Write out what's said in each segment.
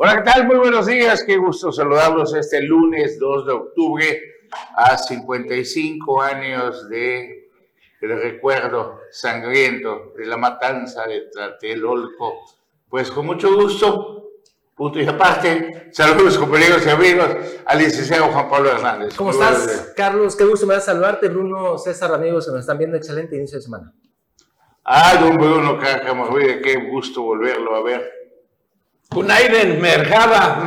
Hola, ¿qué tal? Muy buenos días. Qué gusto saludarlos este lunes 2 de octubre a 55 años de, recuerdo sangriento de la matanza de Tlatelolco. Pues con mucho gusto, punto y aparte, saludos compañeros y amigos al licenciado Juan Pablo Hernández. ¿Cómo estás, Carlos? Qué gusto me da saludarte. Bruno, César, amigos que nos están viendo. Excelente inicio de semana. Ah, don Bruno Cacamarruide, qué gusto volverlo a ver. Kunaiden, Merhaba,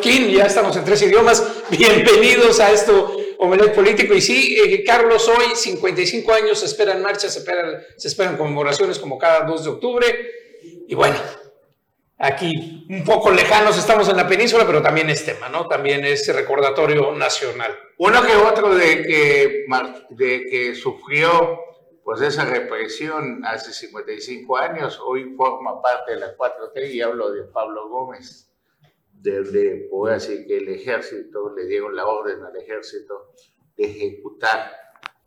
King, ya estamos en tres idiomas. Bienvenidos a esto, Omelet Político. Y sí, eh, Carlos, hoy 55 años, se esperan marchas, se esperan, se conmemoraciones como cada 2 de octubre. Y bueno, aquí un poco lejanos estamos en la península, pero también es tema, ¿no? También es recordatorio nacional. Uno que otro de que sufrió pues esa represión hace 55 años, hoy forma parte de la 4T y hablo de Pablo Gómez, desde, puedo decir que el ejército, le dieron la orden al ejército de ejecutar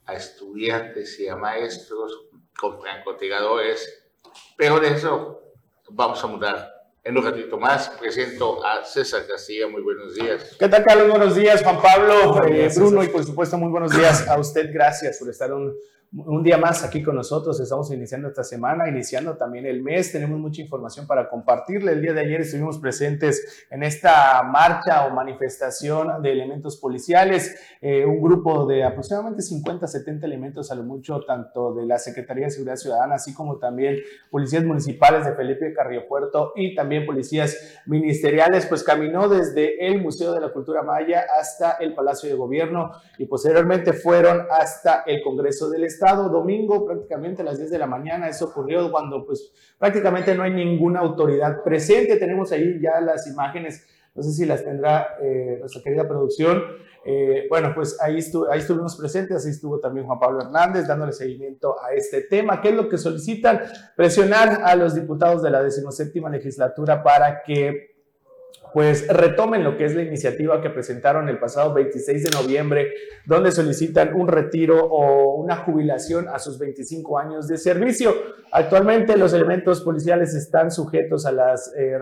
a estudiantes y a maestros con francotiradores, pero de eso vamos a mudar. En un ratito más presento a César Castilla. Muy buenos días. ¿Qué tal, Carlos? Buenos días, Juan Pablo, eh, Bruno, y por supuesto, muy buenos días a usted. Gracias por estar un un día más aquí con nosotros. Estamos iniciando esta semana, iniciando también el mes. Tenemos mucha información para compartirle. El día de ayer estuvimos presentes en esta marcha o manifestación de elementos policiales. Eh, un grupo de aproximadamente 50, 70 elementos a lo mucho, tanto de la Secretaría de Seguridad Ciudadana, así como también policías municipales de Felipe Carrillo Puerto y también policías ministeriales, pues caminó desde el Museo de la Cultura Maya hasta el Palacio de Gobierno y posteriormente fueron hasta el Congreso del Estado domingo, prácticamente a las 10 de la mañana. Eso ocurrió cuando pues prácticamente no hay ninguna autoridad presente. Tenemos ahí ya las imágenes, no sé si las tendrá eh, nuestra querida producción. Eh, bueno, pues ahí, ahí estuvimos presentes, ahí estuvo también Juan Pablo Hernández dándole seguimiento a este tema. ¿Qué es lo que solicitan? Presionar a los diputados de la decimoséptima legislatura para que pues retomen lo que es la iniciativa que presentaron el pasado 26 de noviembre, donde solicitan un retiro o una jubilación a sus 25 años de servicio. Actualmente los elementos policiales están sujetos a, las, eh,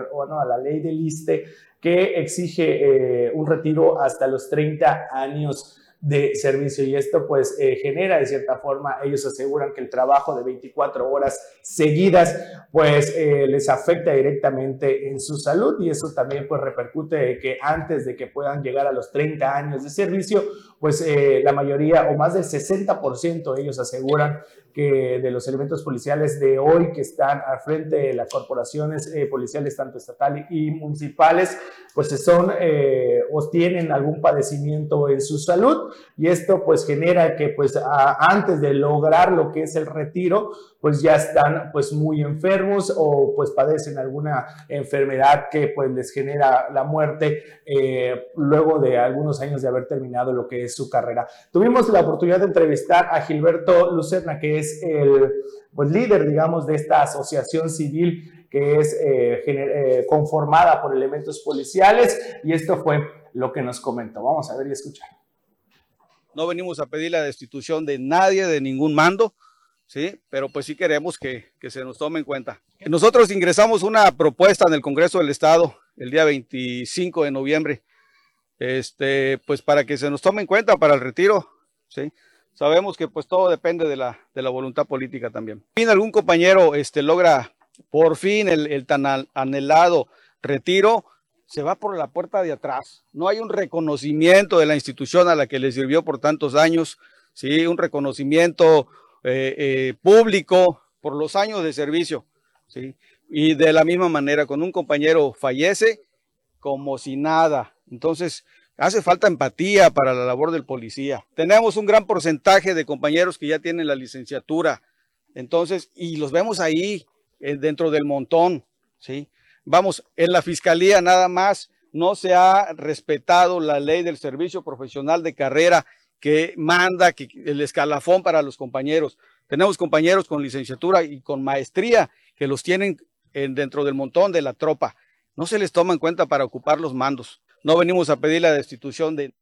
la ley del ISTE que exige eh, un retiro hasta los 30 años de servicio y esto pues eh, genera de cierta forma, ellos aseguran que el trabajo de 24 horas seguidas pues eh, les afecta directamente en su salud y eso también pues repercute que antes de que puedan llegar a los 30 años de servicio pues eh, la mayoría o más del 60% ellos aseguran que de los elementos policiales de hoy que están al frente de las corporaciones eh, policiales, tanto estatales y municipales, pues son eh, o tienen algún padecimiento en su salud y esto pues genera que pues antes de lograr lo que es el retiro, pues ya están pues muy enfermos o pues padecen alguna enfermedad que pues les genera la muerte eh, luego de algunos años de haber terminado lo que es su carrera. Tuvimos la oportunidad de entrevistar a Gilberto Lucerna, que es el pues, líder, digamos, de esta asociación civil que es eh, eh, conformada por elementos policiales y esto fue lo que nos comentó. Vamos a ver y escuchar. No venimos a pedir la destitución de nadie, de ningún mando, ¿sí? Pero pues sí queremos que, que se nos tome en cuenta. Nosotros ingresamos una propuesta en el Congreso del Estado el día 25 de noviembre, este, pues para que se nos tome en cuenta para el retiro, ¿sí? Sabemos que pues todo depende de la, de la voluntad política también. Si algún compañero este, logra por fin el, el tan anhelado retiro, se va por la puerta de atrás. No hay un reconocimiento de la institución a la que le sirvió por tantos años, ¿sí? un reconocimiento eh, eh, público por los años de servicio. ¿sí? Y de la misma manera, cuando un compañero fallece, como si nada. Entonces, hace falta empatía para la labor del policía. Tenemos un gran porcentaje de compañeros que ya tienen la licenciatura. Entonces, y los vemos ahí eh, dentro del montón, ¿sí? Vamos, en la fiscalía nada más no se ha respetado la ley del servicio profesional de carrera que manda que el escalafón para los compañeros. Tenemos compañeros con licenciatura y con maestría que los tienen dentro del montón de la tropa. No se les toma en cuenta para ocupar los mandos. No venimos a pedir la destitución de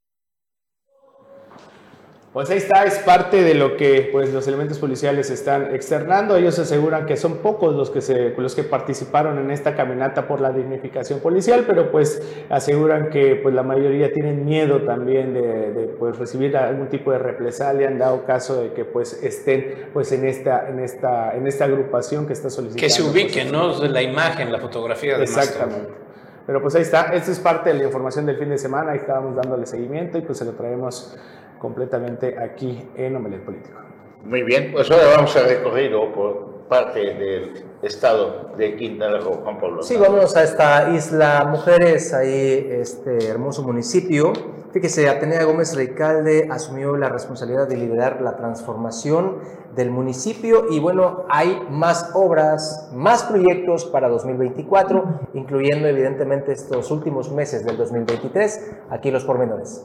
Pues ahí está, es parte de lo que pues, los elementos policiales están externando. Ellos aseguran que son pocos los que, se, los que participaron en esta caminata por la dignificación policial, pero pues aseguran que pues, la mayoría tienen miedo también de, pues, recibir algún tipo de represalia en dado caso de que pues, estén pues, en, esta, en, esta, en esta agrupación que está solicitando. Que se ubiquen, ¿no? La imagen, la fotografía. De Exactamente. Pero pues ahí está, esta es parte de la información del fin de semana, ahí estábamos dándole seguimiento y pues se lo traemos completamente aquí en Omelet Político. Muy bien, pues ahora vamos a recorrido por parte del estado de Quintana Roo, Juan Pablo. Sí, vamos a esta isla Mujeres, ahí este hermoso municipio. Fíjese, Atenea Gómez Recalde asumió la responsabilidad de liderar la transformación del municipio y bueno, hay más obras, más proyectos para 2024, incluyendo evidentemente estos últimos meses del 2023. Aquí los pormenores.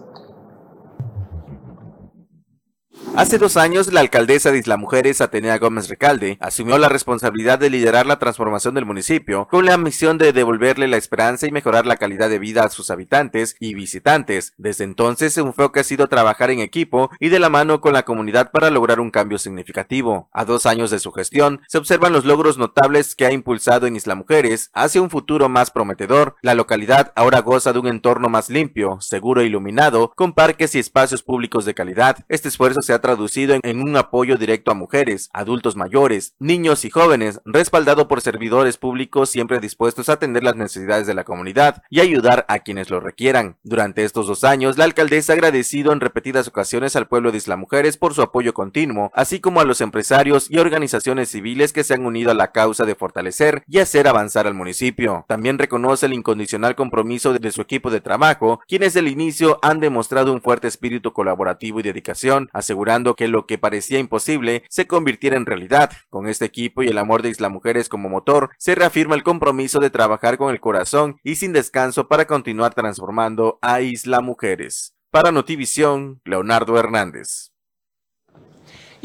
Hace dos años, la alcaldesa de Isla Mujeres, Atenea Gómez Recalde, asumió la responsabilidad de liderar la transformación del municipio con la misión de devolverle la esperanza y mejorar la calidad de vida a sus habitantes y visitantes. Desde entonces, su enfoque ha sido trabajar en equipo y de la mano con la comunidad para lograr un cambio significativo. A dos años de su gestión, se observan los logros notables que ha impulsado en Isla Mujeres hacia un futuro más prometedor. La localidad ahora goza de un entorno más limpio, seguro e iluminado, con parques y espacios públicos de calidad. Este esfuerzo se ha traducido en un apoyo directo a mujeres, adultos mayores, niños y jóvenes, respaldado por servidores públicos siempre dispuestos a atender las necesidades de la comunidad y ayudar a quienes lo requieran. Durante estos dos años, la alcaldesa ha agradecido en repetidas ocasiones al pueblo de Isla Mujeres por su apoyo continuo, así como a los empresarios y organizaciones civiles que se han unido a la causa de fortalecer y hacer avanzar al municipio. También reconoce el incondicional compromiso de su equipo de trabajo, quienes desde el inicio han demostrado un fuerte espíritu colaborativo y dedicación, asegurando que lo que parecía imposible se convirtiera en realidad. Con este equipo y el amor de Isla Mujeres como motor, se reafirma el compromiso de trabajar con el corazón y sin descanso para continuar transformando a Isla Mujeres. Para Notivisión, Leonardo Hernández.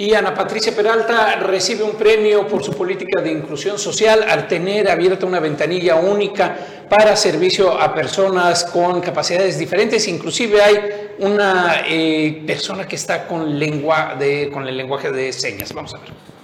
Y Ana Patricia Peralta recibe un premio por su política de inclusión social al tener abierta una ventanilla única para servicio a personas con capacidades diferentes. Inclusive hay una eh, persona que está con, lengua de, con el lenguaje de señas. Vamos a ver.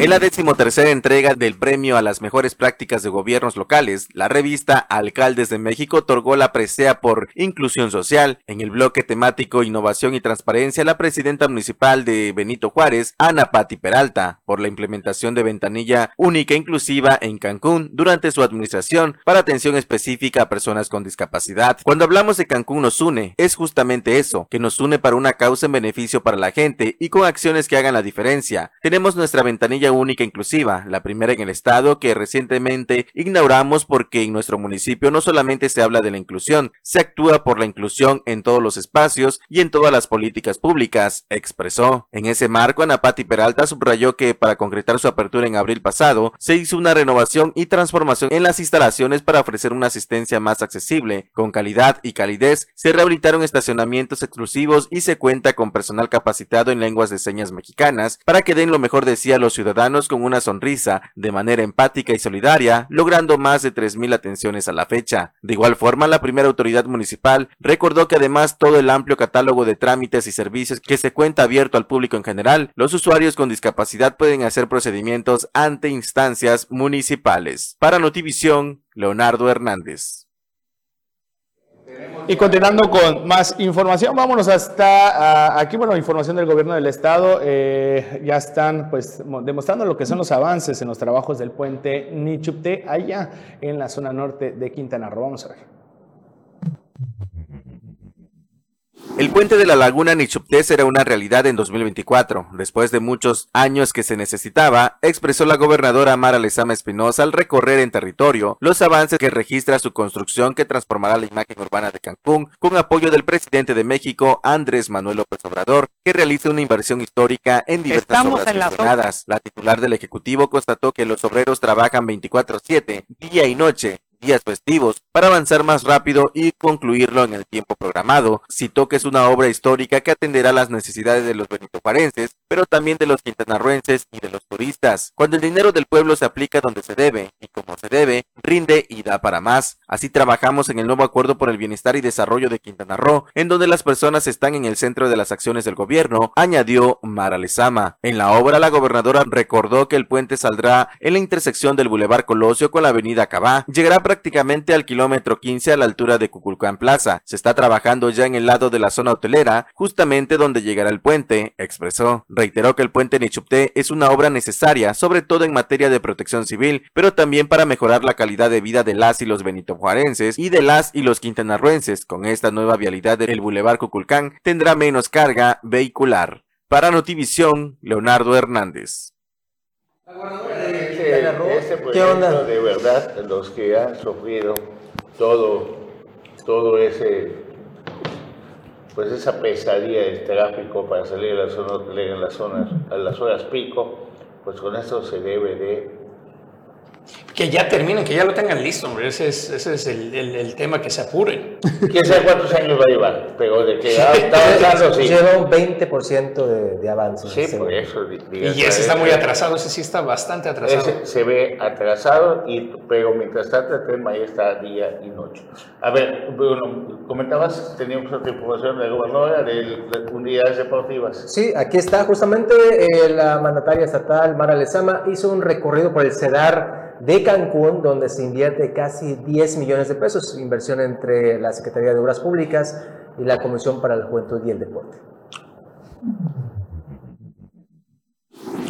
En la decimotercera entrega del premio a las mejores prácticas de gobiernos locales, la revista Alcaldes de México otorgó la presea por inclusión social. En el bloque temático Innovación y Transparencia, la presidenta municipal de Benito Juárez, Ana Pati Peralta, por la implementación de ventanilla única e inclusiva en Cancún durante su administración para atención específica a personas con discapacidad. Cuando hablamos de Cancún nos une, es justamente eso, que nos une para una causa en beneficio para la gente y con acciones que hagan la diferencia. Tenemos nuestra ventanilla única inclusiva, la primera en el estado que recientemente inauguramos porque en nuestro municipio no solamente se habla de la inclusión, se actúa por la inclusión en todos los espacios y en todas las políticas públicas, expresó. En ese marco, Ana Pati Peralta subrayó que para concretar su apertura en abril pasado, se hizo una renovación y transformación en las instalaciones para ofrecer una asistencia más accesible, con calidad y calidez, se rehabilitaron estacionamientos exclusivos y se cuenta con personal capacitado en lenguas de señas mexicanas para que den lo mejor de sí a los ciudadanos con una sonrisa, de manera empática y solidaria, logrando más de 3.000 atenciones a la fecha. De igual forma, la primera autoridad municipal recordó que además todo el amplio catálogo de trámites y servicios que se cuenta abierto al público en general, los usuarios con discapacidad pueden hacer procedimientos ante instancias municipales. Para Notivisión, Leonardo Hernández. Y continuando con más información, vámonos hasta aquí, bueno, información del gobierno del estado, eh, ya están pues demostrando lo que son los avances en los trabajos del puente Nichupte, allá en la zona norte de Quintana Roo. Vamos a ver. El puente de la laguna Nichupté será una realidad en 2024. Después de muchos años que se necesitaba, expresó la gobernadora Mara Lezama Espinosa al recorrer en territorio los avances que registra su construcción que transformará la imagen urbana de Cancún con apoyo del presidente de México, Andrés Manuel López Obrador, que realiza una inversión histórica en diversas obras La, la titular del Ejecutivo constató que los obreros trabajan 24-7, día y noche, días festivos para avanzar más rápido y concluirlo en el tiempo programado. Citó que es una obra histórica que atenderá las necesidades de los benitoparenses, pero también de los quintanarruenses y de los turistas. Cuando el dinero del pueblo se aplica donde se debe y como se debe, rinde y da para más. Así trabajamos en el nuevo acuerdo por el bienestar y desarrollo de Quintana Roo, en donde las personas están en el centro de las acciones del gobierno, añadió Mara Lezama. En la obra, la gobernadora recordó que el puente saldrá en la intersección del Boulevard Colosio con la avenida Cabá, llegará prácticamente al kilómetro 15 a la altura de Cuculcán Plaza. Se está trabajando ya en el lado de la zona hotelera, justamente donde llegará el puente, expresó. Reiteró que el puente Nichupté es una obra necesaria, sobre todo en materia de protección civil, pero también para mejorar la calidad de vida de las y los benitojuarenses y de las y los quintanarruenses. Con esta nueva vialidad del Boulevard Cuculcán tendrá menos carga vehicular. Para Notivisión, Leonardo Hernández. Este, proyecto, de verdad, los que han sufrido todo, todo ese, pues esa pesadilla del tráfico para salir a la zona en las zonas, a las horas pico, pues con esto se debe de que ya terminen, que ya lo tengan listo, hombre. Ese es, ese es el, el, el, tema, que se apuren. ¿Quién sabe cuántos años va a llevar? Pero de que está avanzando, sí. Lleva un 20% de, de avance. Sí, por eso. y ese está muy atrasado, ese sí está bastante atrasado. Ese se ve atrasado, y, pero mientras tanto el tema ya está día y noche. A ver, Bruno, comentabas, teníamos otra información de la gobernadora de, unidades deportivas. Sí, aquí está justamente eh, la mandataria estatal, Mara Lezama, hizo un recorrido por el CEDAR de Cancún, donde se invierte casi 10 millones de pesos, inversión entre la Secretaría de Obras Públicas y la Comisión para la Juventud y el Deporte.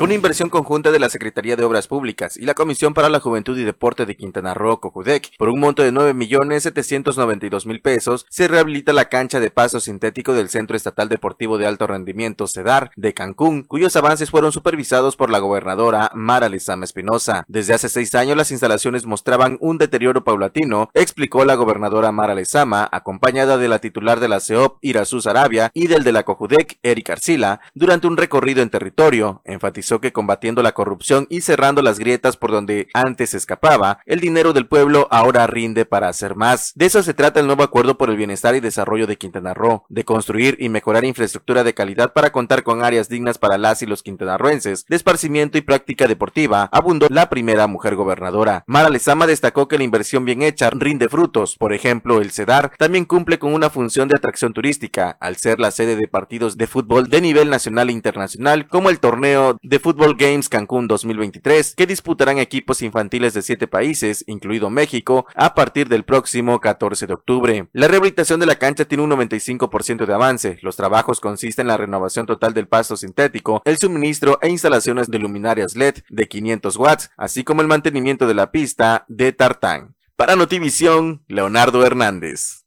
Una inversión conjunta de la Secretaría de Obras Públicas y la Comisión para la Juventud y Deporte de Quintana Roo, Cocudec, por un monto de 9.792.000 pesos, se rehabilita la cancha de paso sintético del Centro Estatal Deportivo de Alto Rendimiento, CEDAR, de Cancún, cuyos avances fueron supervisados por la gobernadora Mara Lizama Espinosa. Desde hace seis años las instalaciones mostraban un deterioro paulatino, explicó la gobernadora Mara Lezama, acompañada de la titular de la CEOP, Irazú Arabia, y del de la Cojudec, Eric Arcila, durante un recorrido en territorio, enfatizó que combatiendo la corrupción y cerrando las grietas por donde antes escapaba, el dinero del pueblo ahora rinde para hacer más. De eso se trata el nuevo acuerdo por el bienestar y desarrollo de Quintana Roo, de construir y mejorar infraestructura de calidad para contar con áreas dignas para las y los quintanarroenses, de esparcimiento y práctica deportiva, abundó la primera mujer gobernadora. Mara Lezama destacó que la inversión bien hecha rinde frutos, por ejemplo, el CEDAR también cumple con una función de atracción turística, al ser la sede de partidos de fútbol de nivel nacional e internacional, como el torneo de Football Games Cancún 2023, que disputarán equipos infantiles de siete países, incluido México, a partir del próximo 14 de octubre. La rehabilitación de la cancha tiene un 95% de avance. Los trabajos consisten en la renovación total del pasto sintético, el suministro e instalaciones de luminarias LED de 500 watts, así como el mantenimiento de la pista de tartán. Para Notivisión, Leonardo Hernández.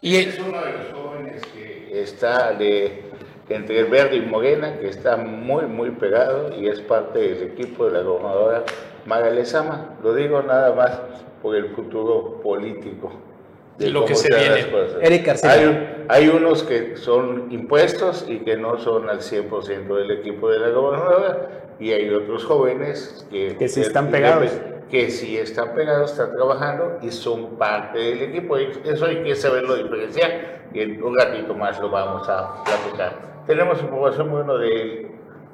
Y es uno de los jóvenes que está de entre el verde y Morena, que está muy, muy pegado y es parte del equipo de la gobernadora Maga Lezama. Lo digo nada más por el futuro político. De lo que se viene. Eric hay, hay, unos que son impuestos y que no son al 100% del equipo de la gobernadora y hay otros jóvenes que, que sí están pegados. Que sí están pegados, están trabajando y son parte del equipo. Eso hay que saberlo diferenciar y en un ratito más lo vamos a platicar. Tenemos información bueno de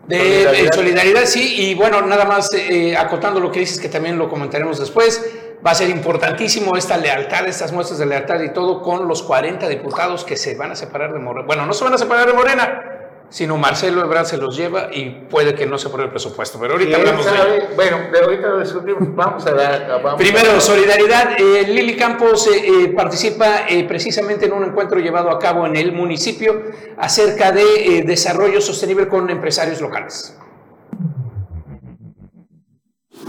de solidaridad. sí, y bueno, nada más eh, acotando lo que dices, que también lo comentaremos después, va a ser importantísimo esta lealtad, estas muestras de lealtad y todo con los 40 diputados que se van a separar de Morena. Bueno, no se van a separar de Morena, sino Marcelo Ebrard se los lleva y puede que no se apruebe el presupuesto. Pero ahorita hablamos de Bueno, de ahorita lo discutimos. Vamos a dar. Primero, solidaridad. Eh, Lili Campos eh, eh, participa precisamente en un encuentro llevado a cabo en el municipio acerca de desarrollo sostenible con empresarios locales.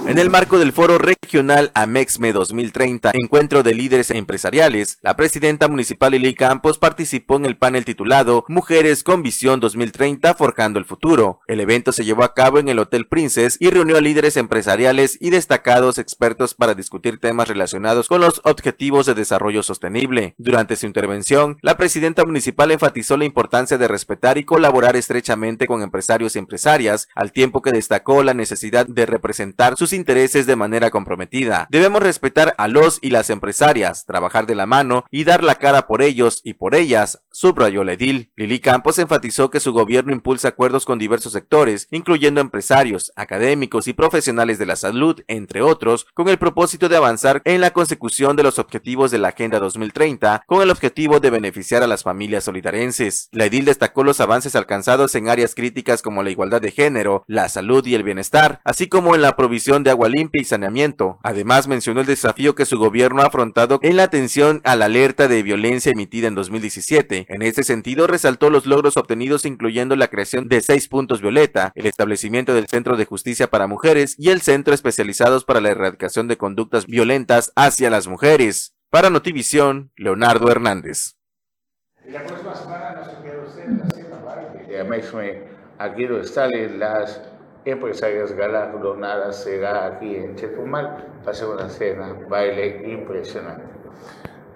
En el marco del foro regional AMEXME 2030, encuentro de líderes empresariales, la presidenta municipal Lili Campos participó en el panel titulado Mujeres con Visión 2030 Forjando el Futuro. El evento se llevó a cabo en el Hotel Princess y reunió a líderes empresariales y destacados expertos para discutir temas relacionados con los objetivos de desarrollo sostenible. Durante su intervención, la presidenta municipal enfatizó la importancia de respetar y colaborar estrechamente con empresarios y empresarias, al tiempo que destacó la necesidad de representar sus intereses de manera comprometida. Debemos respetar a los y las empresarias, trabajar de la mano y dar la cara por ellos y por ellas, subrayó la edil. Lili Campos enfatizó que su gobierno impulsa acuerdos con diversos sectores, incluyendo empresarios, académicos y profesionales de la salud, entre otros, con el propósito de avanzar en la consecución de los objetivos de la Agenda 2030, con el objetivo de beneficiar a las familias solidarenses. La edil destacó los avances alcanzados en áreas críticas como la igualdad de género, la salud y el bienestar, así como en la provisión de agua limpia y saneamiento. Además, mencionó el desafío que su gobierno ha afrontado en la atención a la alerta de violencia emitida en 2017. En este sentido, resaltó los logros obtenidos incluyendo la creación de seis puntos violeta, el establecimiento del Centro de Justicia para Mujeres y el Centro especializados para la erradicación de conductas violentas hacia las mujeres. Para Notivisión, Leonardo Hernández. La próxima semana no se queda usted en la aquí las empresarias galardonadas, será aquí en Chetumal, va a una cena baile impresionante.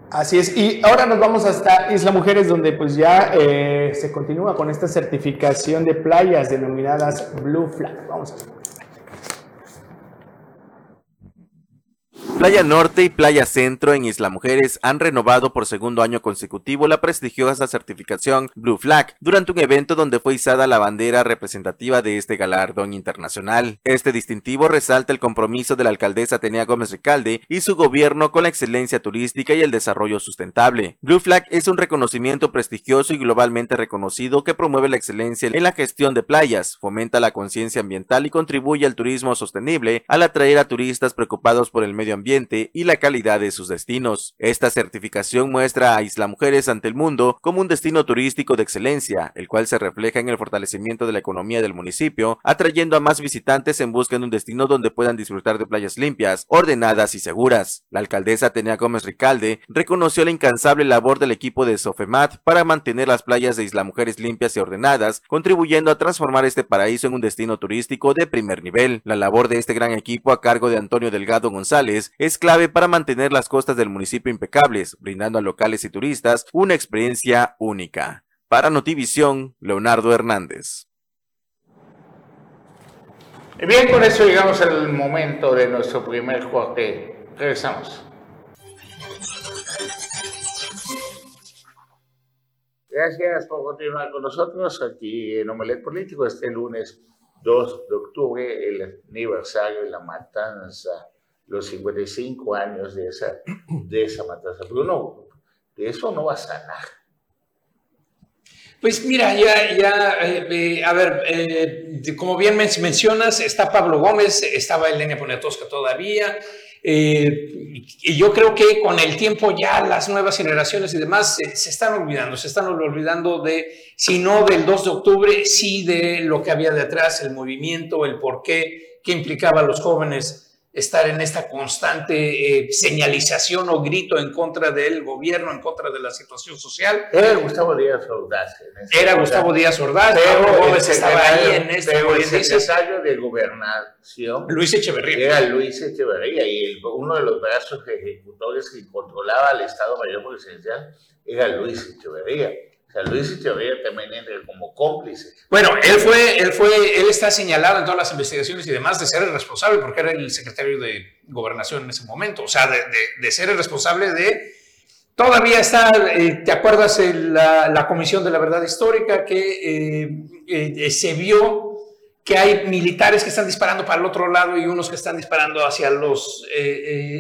Así es, y ahora nos vamos hasta Isla Mujeres, donde pues ya eh, se continúa con esta certificación de playas denominadas Blue Flag. Vamos a ver. Playa Norte y Playa Centro en Isla Mujeres han renovado por segundo año consecutivo la prestigiosa certificación Blue Flag durante un evento donde fue izada la bandera representativa de este galardón internacional. Este distintivo resalta el compromiso de la alcaldesa Tenia Gómez Recalde y su gobierno con la excelencia turística y el desarrollo sustentable. Blue Flag es un reconocimiento prestigioso y globalmente reconocido que promueve la excelencia en la gestión de playas, fomenta la conciencia ambiental y contribuye al turismo sostenible al atraer a turistas preocupados por el medio ambiente y la calidad de sus destinos. Esta certificación muestra a Isla Mujeres ante el mundo como un destino turístico de excelencia, el cual se refleja en el fortalecimiento de la economía del municipio, atrayendo a más visitantes en busca de un destino donde puedan disfrutar de playas limpias, ordenadas y seguras. La alcaldesa Tenia Gómez Ricalde reconoció la incansable labor del equipo de Sofemat para mantener las playas de Isla Mujeres limpias y ordenadas, contribuyendo a transformar este paraíso en un destino turístico de primer nivel. La labor de este gran equipo a cargo de Antonio Delgado González es clave para mantener las costas del municipio impecables, brindando a locales y turistas una experiencia única. Para Notivisión, Leonardo Hernández. Bien, con eso llegamos al momento de nuestro primer corte. Regresamos. Gracias por continuar con nosotros aquí en Omelet Político este lunes 2 de octubre, el aniversario de la matanza los 55 años de esa, de esa matanza. Pero no, de eso no va a sanar. Pues mira, ya, ya, eh, eh, a ver, eh, como bien mencionas, está Pablo Gómez, estaba Elena Poniatowska todavía, y yo creo que con el tiempo ya las nuevas generaciones y demás se, se, están olvidando, se están olvidando de, si no del 2 de octubre, sí de lo que había detrás, el movimiento, el porqué, qué implicaba a los jóvenes estar en esta constante eh, señalización o grito en contra del gobierno, en contra de la situación social. Era Gustavo Díaz Ordaz. Era Gustavo Díaz Ordaz, pero estaba ahí en este pero el secretario de gobernación. Luis Echeverría. Era Luis Echeverría y el, uno de los brazos ejecutores que controlaba al Estado Mayor Presidencial era Luis Echeverría. Sea, Luis Echeverría también entra como cómplice. Bueno, él fue, él fue, él está señalado en todas las investigaciones y demás de ser el responsable, porque era el secretario de gobernación en ese momento. O sea, de, ser el responsable de. Todavía está, eh, ¿te acuerdas la, Comisión de la Verdad Histórica que eh, eh, se vio que hay militares que están disparando para el otro lado y unos que están disparando hacia los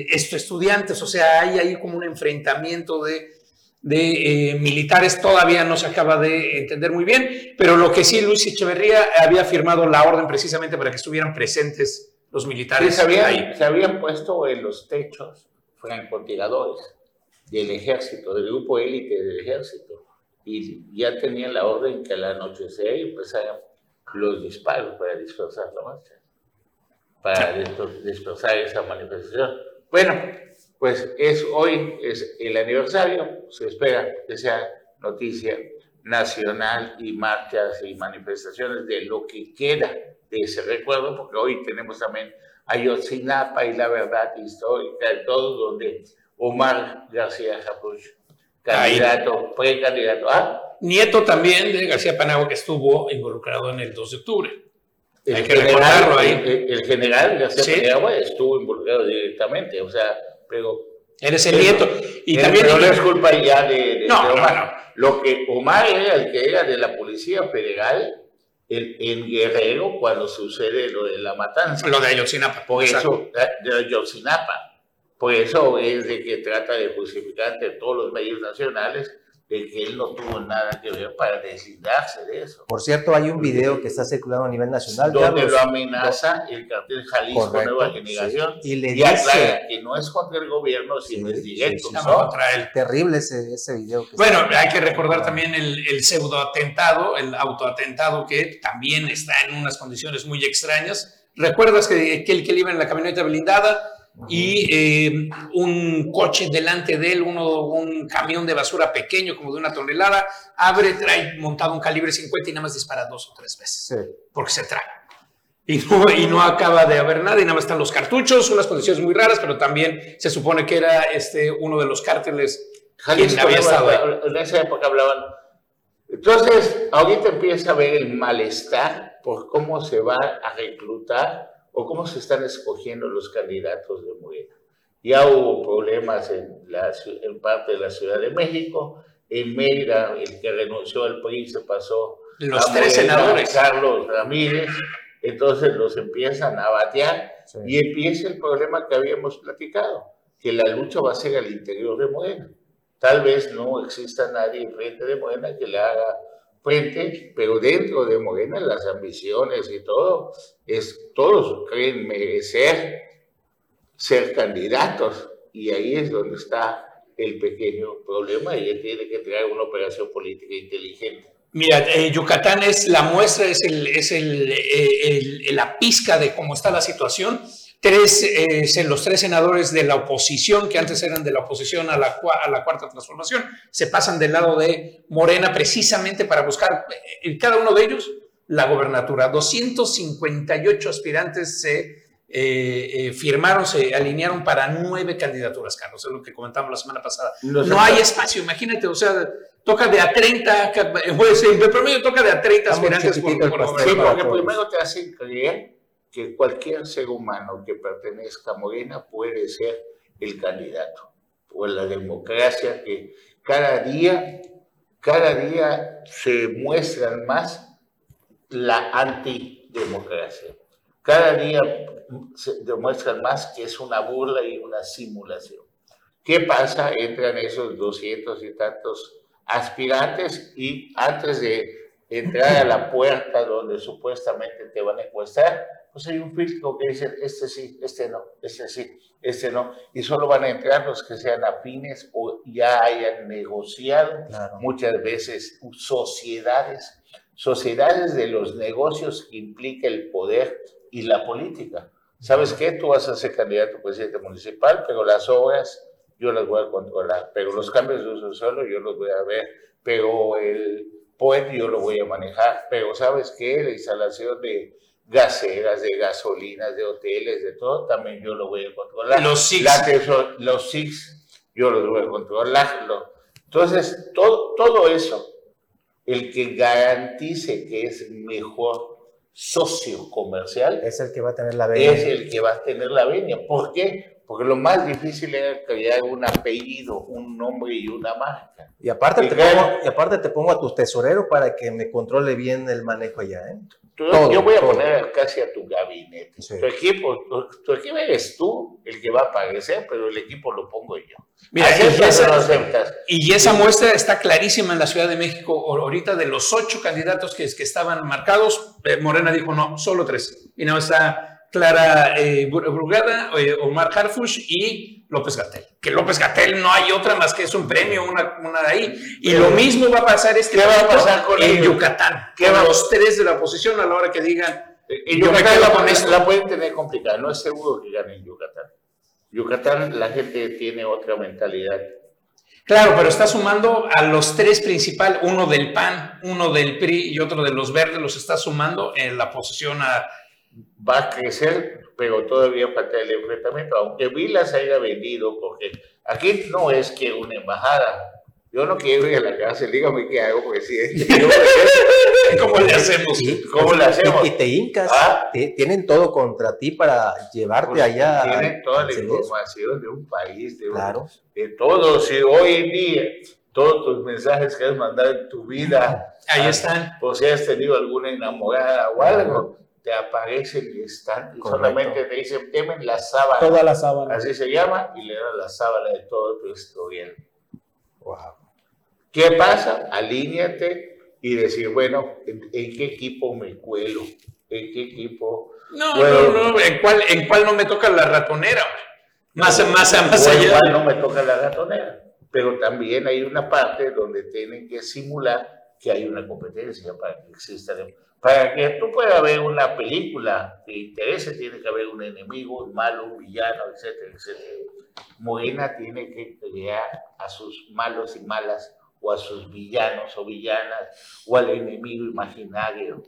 estudiantes? O sea, hay ahí como un enfrentamiento de de eh, militares todavía no se acaba de entender muy bien, pero lo que sí Luis Echeverría había firmado la orden precisamente para que estuvieran presentes los militares. se, habían, ahí. se habían puesto en los techos francotiradores del ejército, del grupo élite del ejército, y ya tenían la orden que al anochecer empezaran los disparos para dispersar la marcha, para dispersar esa manifestación. Bueno, pues es hoy es el aniversario, se espera que sea noticia nacional y marchas y manifestaciones de lo que queda de ese recuerdo, porque hoy tenemos también Ayotzinapa y la verdad histórica, de todo donde Omar García Japuch, candidato, precandidato. ¿Ah? Nieto también de García Panago, que estuvo involucrado en el 2 de octubre. el Hay que general, recordarlo ahí. El, el general García Sí. Paniagua estuvo involucrado directamente, o sea, pero Eres el nieto. Y Eh, también. pero no es culpa ya de, de- No, de no, Omar. no. Lo que Omar era el que era de la Policía Federal en, en Guerrero cuando sucede lo de la matanza. Lo de Ayotzinapa. Por Exacto. eso, de Ayotzinapa. Por eso es de que trata de justificar ante todos los medios nacionales de que él no tuvo nada que ver para deslindarse de eso. Por cierto, hay un video que está circulando a nivel nacional, Donde Carlos, lo amenaza el cartel Jalisco Correcto, Nueva sí. Generación Y le y dice- aclara que no es contra el gobierno, sino Sí, es directo. sí, sí, ¿no? contra él. terrible ese, ese video. Que Bueno, está- hay que recordar también el, el pseudoatentado, el autoatentado que también está en unas condiciones muy extrañas. ¿Recuerdas que, que el que iba en la camioneta blindada y eh, un coche delante de él, uno, un camión de basura pequeño como de una tonelada, abre, trae montado un calibre 50 y nada más dispara dos o tres veces? Sí. porque se traga. Y no, y no acaba de haber nada, y nada más están los cartuchos, unas condiciones muy raras, pero también se supone que era este, uno de los cárteles Jalisco, había estado ahí. En esa época hablaban. Entonces, ahorita empieza a ver el malestar por cómo se va a reclutar o cómo se están escogiendo los candidatos de Morena. Ya hubo problemas en, la, en parte de la Ciudad de México. En Mérida, el que renunció al PRI se pasó Los a tres Morena, senadores. Carlos Ramírez. Entonces los empiezan a batear Sí. y empieza el problema que habíamos platicado, que la lucha va a ser al interior de Morena. Tal vez no exista nadie frente de Morena que le haga frente, pero dentro de Morena las ambiciones y todo, es, todos creen merecer ser candidatos y ahí es donde está el pequeño problema y él tiene que traer una operación política inteligente. Mira, eh, Yucatán es la muestra, es, el, es el, eh, el- la pizca de cómo está la situación. Tres, eh, los tres senadores de la oposición, que antes eran de la oposición a la, cua- a la cuarta transformación, se pasan del lado de Morena precisamente para buscar, eh, cada uno de ellos, la gobernatura. 258 aspirantes se eh, eh, firmaron, se alinearon para nueve candidaturas, Carlos, es lo que comentamos la semana pasada. No hay espacio, imagínate, o sea, toca de a 30, ca- pues, en promedio toca de a 30 Está muy aspirantes por, el. Sí, porque primero te hacen creer que cualquier ser humano que pertenezca a Morena puede ser el candidato. O la democracia que cada día, cada día se muestran más la antidemocracia. Cada día se demuestran más que es una burla y una simulación. ¿Qué pasa? Entran esos doscientos y tantos aspirantes y antes de entrar a la puerta donde supuestamente te van a encuestar, pues hay un filtro que dice, este sí, este no, este sí, este no, y solo van a entrar los que sean afines o ya hayan negociado Claro. muchas veces sociedades, sociedades de los negocios que implica el poder y la política. ¿Sabes qué? Tú vas a ser candidato a presidente municipal, pero las obras yo las voy a controlar, pero los cambios de uso suelo yo los voy a ver, pero el POET yo lo voy a manejar, pero ¿sabes qué? La instalación de gaseras, de gasolinas, de hoteles, de todo, también yo lo voy a controlar. Los SIX. Los SIX, yo los voy a controlar. Entonces, todo, todo eso, el que garantice que es mejor socio comercial, Es el que va a tener la venia. es el que va a tener la venia. ¿Por qué? Porque lo más difícil era crear un apellido, un nombre y una marca. Y aparte, Y te claro. pongo, y aparte te pongo a tu tesorero para que me controle bien el manejo allá. ¿eh? Tú- Todo, yo voy a todo. poner casi a tu gabinete. Sí. Tu equipo, tu, tu equipo eres tú el que va a aparecer, pero el equipo lo pongo yo. Mira, y ¿Aceptas o esa- no? Y esa muestra está clarísima en la Ciudad de México. Ahorita de los ocho candidatos que, que estaban marcados, eh, Morena dijo no, solo tres. Y más está Clara eh, Brugada, eh, Omar Harfush y López Gatel. Que López Gatel no hay otra más que es un premio, una, una de ahí. Y lo mismo va a pasar este ¿Qué va a pasar con en ellos? Yucatán. ¿Qué con va- los tres de la oposición a la hora que digan. Yo me Yucatán la, con esto. la pueden tener complicada, no es seguro que gane en Yucatán. Yucatán la gente tiene otra mentalidad. Claro, pero está sumando a los tres principales, uno del PAN, uno del PRI y otro de los verdes, los está sumando en la posición a... Va a crecer, pero todavía falta el enfrentamiento, aunque Vila se haya vendido, porque aquí no es que una embajada, Yo no quiero ir a la cárcel, dígame qué hago, presidente. ¿Cómo le hacemos? ¿Cómo le hacemos? Y, te hincas, ¿Ah? tienen todo contra ti para llevarte Pues allá. Tienen toda la información de un país, de, un- Claro. de todo. Si hoy en día todos tus mensajes que has mandado en tu vida, Ahí están. o si has tenido alguna enamorada o algo, te aparecen y están, y Correcto. solamente te dicen, temen la sábana. Toda la sábana. Así se llama, y le dan la sábana de todo tu historial. Wow. ¿Qué pasa? Alíñate y decir, bueno, ¿en, en qué equipo me cuelo? ¿En qué equipo? No, Bueno. no, no. ¿En cuál, ¿En cuál no me toca la ratonera? Más, más, más O allá. igual no me toca la ratonera. Pero también hay una parte donde tienen que simular que hay una competencia para que exista. Para que tú puedas ver una película de interés, tiene que haber un enemigo, un malo, un villano, etcétera, etcétera. Morena tiene que crear a sus malos y malas, o a sus villanos o villanas, o al enemigo imaginario.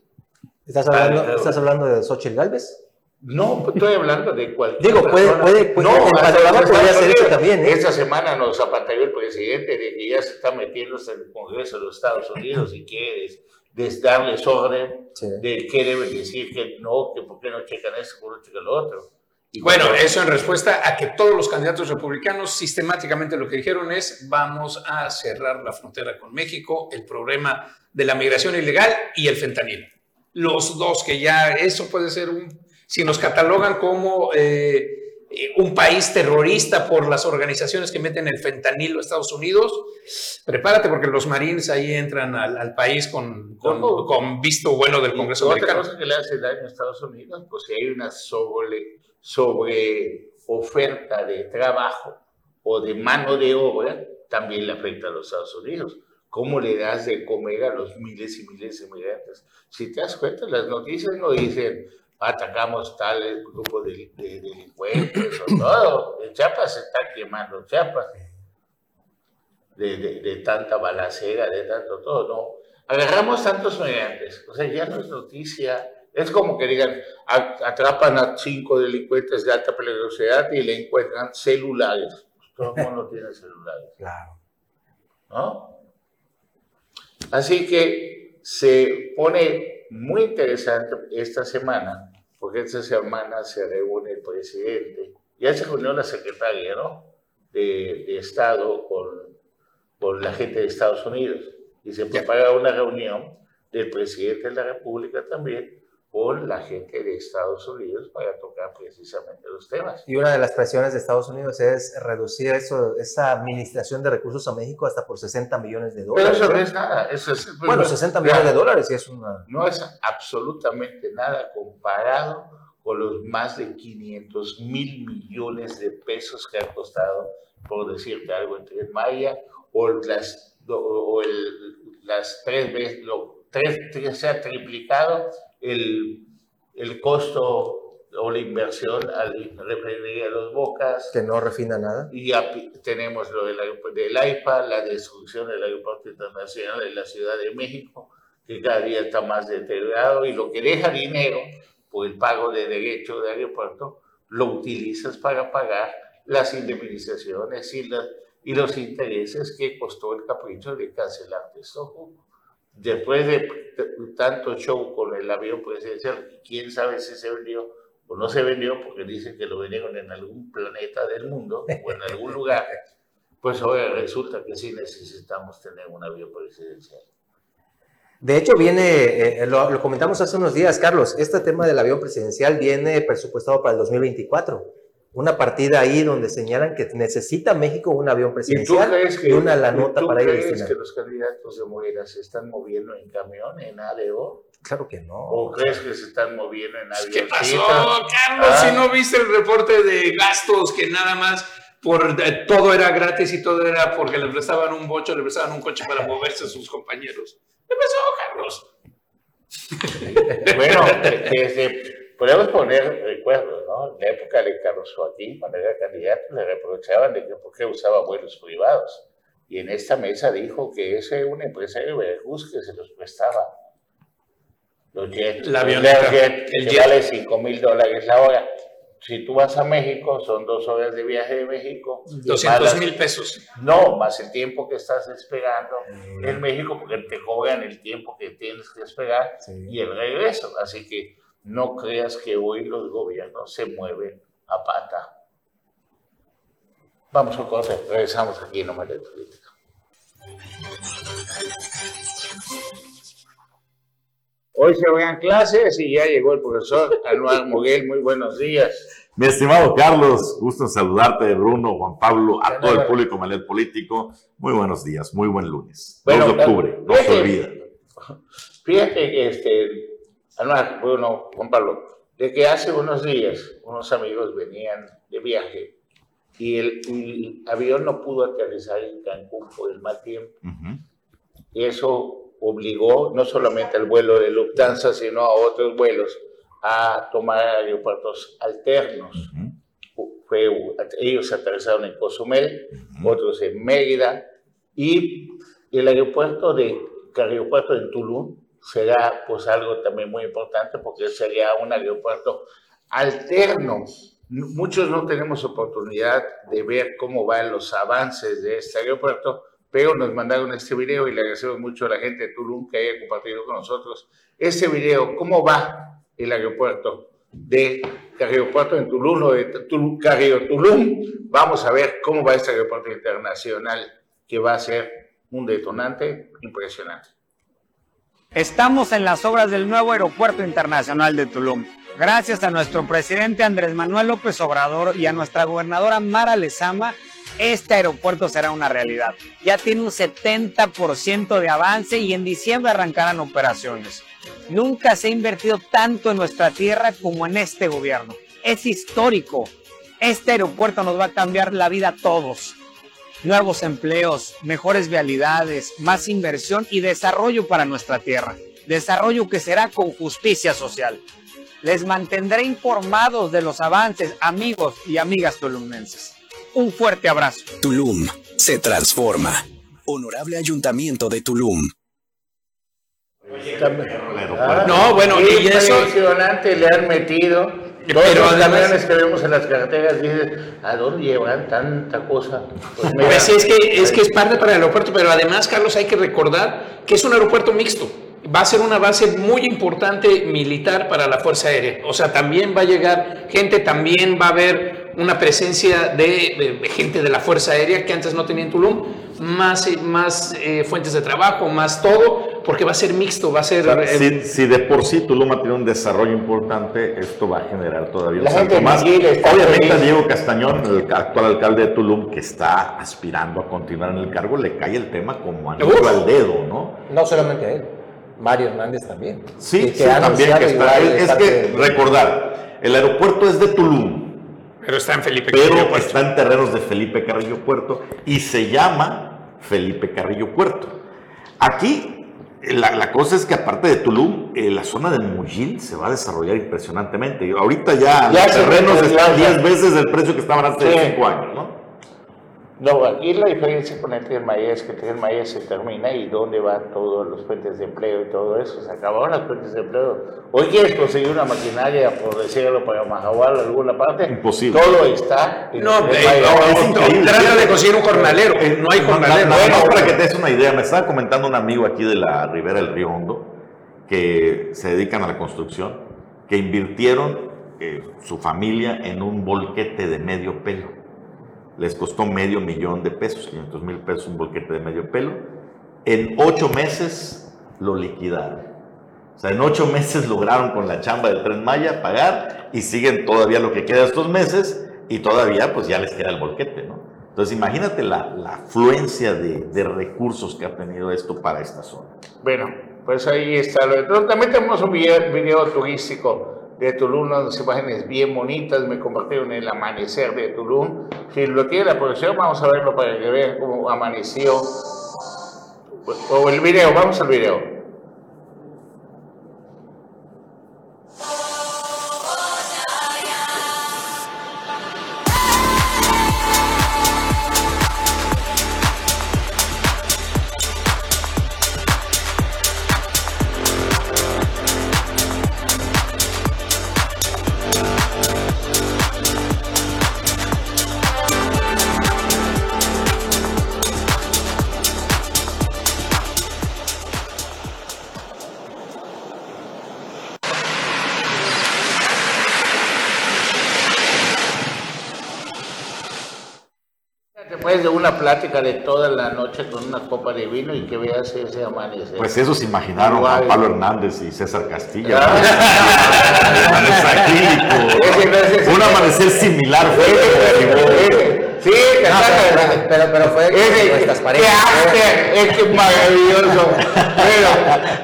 ¿Estás hablando, Claro. ¿estás hablando de Xochitl Galvez? No, estoy hablando de cualquier Digo, puede- puede- puede- no, el panorama podría ser Unidos. también, ¿eh? Esta semana nos zapatalló el presidente de que ya se está metiéndose en el Congreso de los Estados Unidos y quiere des- darles orden Sí. de qué deben decir, que no, que por qué no checan esto, por qué no checan lo otro. Y Bueno, cuando- eso en respuesta a que todos los candidatos republicanos sistemáticamente lo que dijeron es vamos a cerrar la frontera con México, el problema de la migración ilegal y el fentanilo. Los dos que ya eso puede ser un, si nos catalogan como eh, eh, un país terrorista por las organizaciones que meten el fentanilo a Estados Unidos, prepárate porque los marines ahí entran al, al país con, con, con visto bueno del Congreso otra americano. cosa que le hace daño a Estados Unidos, pues si hay una sobre, sobre oferta de trabajo o de mano de obra, también le afecta a los Estados Unidos. ¿Cómo le das de comer a los miles y miles de inmigrantes? Si te das cuenta, las noticias no dicen atacamos tal grupo de, de delincuentes o todo. En Chiapas se está quemando Chiapas de, de, tanta balacera, de tanto todo, no. Agarramos tantos migrantes, o sea, ya no es noticia. Es como que digan, atrapan a cinco delincuentes de alta peligrosidad y le encuentran celulares. Todo el mundo tiene celulares, Claro. ¿no? Así que se pone muy interesante esta semana, porque esta semana se reúne el presidente, ya se reunió la secretaria, ¿no? De, de Estado con, con la gente de Estados Unidos y se prepara una reunión del presidente de la República también con la gente de Estados Unidos para tocar precisamente los temas. Y una de las presiones de Estados Unidos es reducir eso, esa administración de recursos a México hasta por 60 millones de Pero dólares. eso no es nada, eso es... Bueno, 60 millones de dólares es una... no es absolutamente nada comparado con los más de 500 mil millones de pesos que ha costado, por decirte algo, el Tren Maya o las, o el- las tres veces, lo, tres, tres- se ha triplicado el, el costo o la inversión al refinería de los Bocas. que no refina nada. Y ya tenemos lo del, del AIPA, la destrucción del aeropuerto internacional de la Ciudad de México, que cada día está más deteriorado y lo que deja dinero por el pago de derecho de aeropuerto, lo utilizas para pagar las indemnizaciones y, y los intereses que costó el capricho de cancelar esto. Después de tanto show con el avión presidencial, quién sabe si se vendió o no se vendió porque dicen que lo vendieron en algún planeta del mundo o en algún lugar, pues ahora resulta que sí necesitamos tener un avión presidencial. De hecho, viene, eh, lo, lo comentamos hace unos días, Carlos, este tema del avión presidencial viene presupuestado para el 2024. Una partida ahí donde señalan que necesita México un avión ¿Y tú presidencial que, y una la nota para ir crees que los candidatos de Morena se están moviendo en camión, en ADO? Claro que no. ¿O crees que se están moviendo en avión? ¿Qué pasó, Carlos? Ah. Si no viste el reporte de gastos que nada más por eh, todo era gratis y todo era porque le prestaban un bocho, le prestaban un coche para moverse a sus compañeros. ¿Qué pasó, Carlos? Bueno, desde, podemos poner recuerdos, ¿no? En la época de Carlos Joaquín, cuando era candidato, le reprochaban de que por qué usaba vuelos privados. Y en esta mesa dijo que ese era un empresario de Veracruz que se los prestaba. Los jets. La el avioneta, Learjet, el que jet. vale 5 mil dólares la hora. si tú vas a México, son dos horas de viaje de México. 200 mil pesos. No, más el tiempo que estás esperando en México, porque te cobran el tiempo que tienes que esperar y el regreso. Así que no creas que hoy los gobiernos se mueven a pata. Vamos a corte, regresamos aquí en Omelet Política. Hoy se vean clases y ya llegó el profesor Anuar Moguel. Muy buenos días. Mi estimado Carlos, gusto en saludarte, Bruno, Juan Pablo, a todo el público Malet Político. Muy buenos días, muy buen lunes. 2 de octubre, no se olvida. Fíjate que, este, Bruno, Juan Pablo, de que hace unos días unos amigos venían de viaje y el, avión no pudo aterrizar en Cancún por el mal tiempo. Y eso obligó no solamente al vuelo de Lufthansa, sino a otros vuelos a tomar aeropuertos alternos. Fue, ellos aterrizaron en Cozumel, otros en Mérida, y el aeropuerto de aeropuerto en Tulum será pues algo también muy importante porque sería un aeropuerto alterno. Muchos no tenemos oportunidad de ver cómo van los avances de este aeropuerto, pero nos mandaron este video y le agradecemos mucho a la gente de Tulum que haya compartido con nosotros este video, cómo va el aeropuerto de aeropuerto en Tulum o de Tulum, Tulum. Vamos a ver cómo va este aeropuerto internacional que va a ser un detonante impresionante. Estamos en las obras del nuevo aeropuerto internacional de Tulum. Gracias a nuestro presidente Andrés Manuel López Obrador y a nuestra gobernadora Mara Lezama, este aeropuerto será una realidad. Ya tiene un 70% de avance y en diciembre arrancarán operaciones. Nunca se ha invertido tanto en nuestra tierra como en este gobierno. Es histórico. Este aeropuerto nos va a cambiar la vida a todos. Nuevos empleos, mejores vialidades, más inversión y desarrollo para nuestra tierra. Desarrollo que será con justicia social. Les mantendré informados de los avances, amigos y amigas tolumenses. Un fuerte abrazo. Tulum se transforma. Honorable Ayuntamiento de Tulum. no, bueno, y eso impresionante le han metido. Todos pero los camiones que vemos en las carreteras dicen, ¿a dónde llevan tanta cosa? Pues, pues es, que, es que es parte para el aeropuerto, pero además, Carlos, hay que recordar que es un aeropuerto mixto va a ser una base muy importante militar para la Fuerza Aérea. O sea, también va a llegar gente, también va a haber una presencia de, gente de la Fuerza Aérea que antes no tenía en Tulum, más, más eh, fuentes de trabajo, más todo, porque va a ser mixto, va a ser... Eh, si, de por sí Tulum ha tenido un desarrollo importante, esto va a generar todavía un salto más. Obviamente Diego Castañón, el actual alcalde de Tulum, que está aspirando a continuar en el cargo, le cae el tema como anillo al dedo, ¿no? No solamente a él. Mario Hernández también. Sí, que, también que está. Es, que recordar, el aeropuerto es de Tulum, pero está en Felipe Carrillo Puerto. está en terrenos de Felipe Carrillo Puerto y se llama Felipe Carrillo Puerto. Aquí la, cosa es que aparte de Tulum, eh, la zona de Mujil se va a desarrollar impresionantemente. Ahorita ya, los terrenos están 10 veces el precio que estaban hace 5 años, ¿no? No, aquí la diferencia con el Tren Maya es que el Tren Maya se termina y dónde van todos los fuentes de empleo y todo eso. Se acabaron las fuentes de empleo. Hoy quieres conseguir una maquinaria, por decirlo, para Mahahual alguna parte. Imposible. Todo está. no, no, trata de conseguir un jornalero. Eh, no hay jornalero. No, no, para que te des una idea, me estaba comentando un amigo aquí de la ribera del Río Hondo que se dedican a la construcción, que invirtieron eh, su familia en un bolquete de medio pelo les costó medio millón de pesos, 500 mil pesos, un bolquete de medio pelo. En ocho meses lo liquidaron. O sea, en ocho meses lograron con la chamba del Tren Maya pagar y siguen todavía lo que queda estos meses y todavía pues ya les queda el bolquete, ¿no? Entonces imagínate la, la afluencia de, de, recursos que ha tenido esto para esta zona. Bueno, pues ahí está. También tenemos un video turístico de Tulum, unas imágenes bien bonitas, me compartieron el amanecer de Tulum. Si lo tiene la producción, vamos a verlo para que vean cómo amaneció. O el video, vamos al video. Plática de toda la noche con una copa de vino y que veas ese amanecer. Pues eso se imaginaron Igual. Juan Pablo Hernández y César Castilla. Ah. Es ese. Un amanecer similar fue. Sí, que No, saca- pero, pero, pero fue Ese, nuestras ¡Qué parejas. after! Es que maravilloso.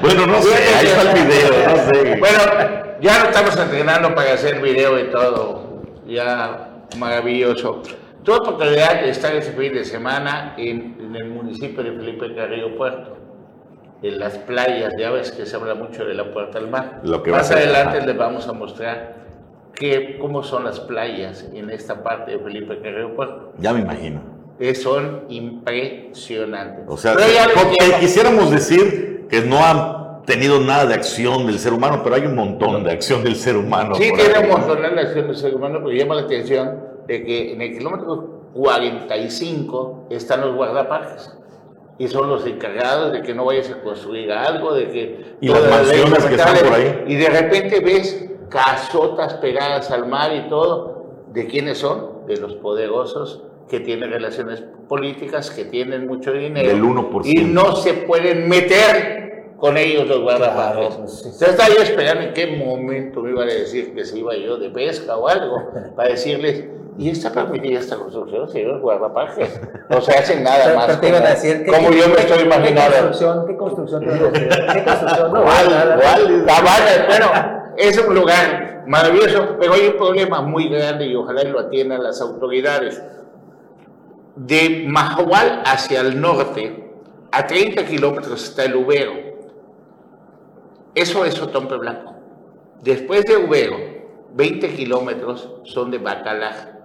Bueno, Bueno, no sé, ahí está el video, no sé. bueno, ya no estamos entrenando para hacer video y todo. Ya, maravilloso. Oportunidad de estar ese fin de semana en, en el municipio de Felipe Carrillo Puerto, en las playas. Ya ves que se habla mucho de la Puerta al Mar. Lo que va a Más ser, adelante ajá. les vamos a mostrar que, cómo son las playas en esta parte de Felipe Carrillo Puerto. Ya me imagino. Eh, son impresionantes. O sea, Pero ya les como que quiero- quisiéramos decir que no han tenido nada de acción del ser humano, pero hay un montón de acción del ser humano. Sí, tiene ahí. un montón de acción del ser humano, pero llama la atención de que en el kilómetro 45 están los guardaparques. Y son los encargados de que no vayas a construir algo, de que... Y las mansiones que están por ahí. Y de repente ves casotas pegadas al mar y todo. ¿De quiénes son? De los poderosos que tienen relaciones políticas, que tienen mucho dinero. Del 1%. Y no se pueden meter con ellos los guardaparques. Claro, sí. Yo estaba yo esperando en qué momento me iban a decir que se iba yo de pesca o algo, para decirles, ¿y está permitida esta construcción, señor guardaparques? No se hacen nada más. te iban a decir que. como yo me estoy ¿Qué imaginando. construcción? ¿Qué construcción a decir? ¿Qué construcción? No, ¿Cuál? ¿Cuál? La bueno, es un lugar maravilloso, pero hay un problema muy grande y ojalá lo atiendan las autoridades. De Mahahual hacia el norte, a 30 kilómetros está el Ubero. Eso es Otompe Blanco. Después de Ubero, 20 kilómetros son de Bacalar.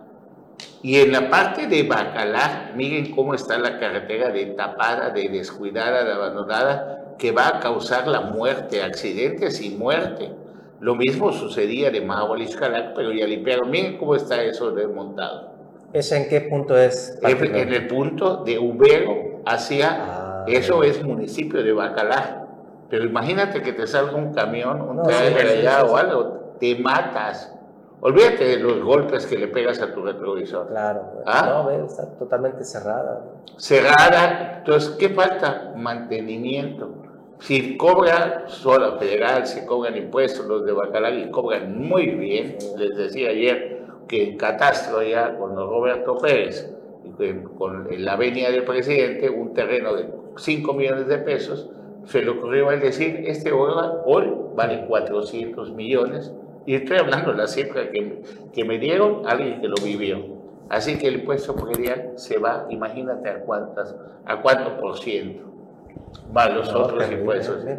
Y en la parte de Bacalar, miren cómo está la carretera de tapada, de descuidada, de abandonada, que va a causar la muerte, accidentes y muerte. Lo mismo sucedía de Mahahual y Xcalac, pero ya limpiaron. Miren cómo está eso desmontado. ¿Ese en qué punto es? En en el punto de Ubero hacia, Ah. eso es municipio de Bacalar. Pero imagínate que te salga un camión, un No, trailer sí, allá sí, o sí. algo, te matas. Olvídate de los golpes que le pegas a tu retrovisor. Claro. Ah. No, está totalmente cerrada. Cerrada, entonces, ¿qué falta? Mantenimiento. Si cobra sola federal, si cobran impuestos los de Bacalar y cobran muy bien, les decía ayer que en Catastro ya con los Roberto Pérez, con- la venia del presidente, un terreno de 5 millones de pesos, se le ocurrió a él decir, este hoy vale 400 millones, y estoy hablando de la cifra que, que me dieron alguien que lo vivió. Así que el impuesto predial se va, imagínate a cuántas, a cuánto por ciento van los No, otros impuestos. sea.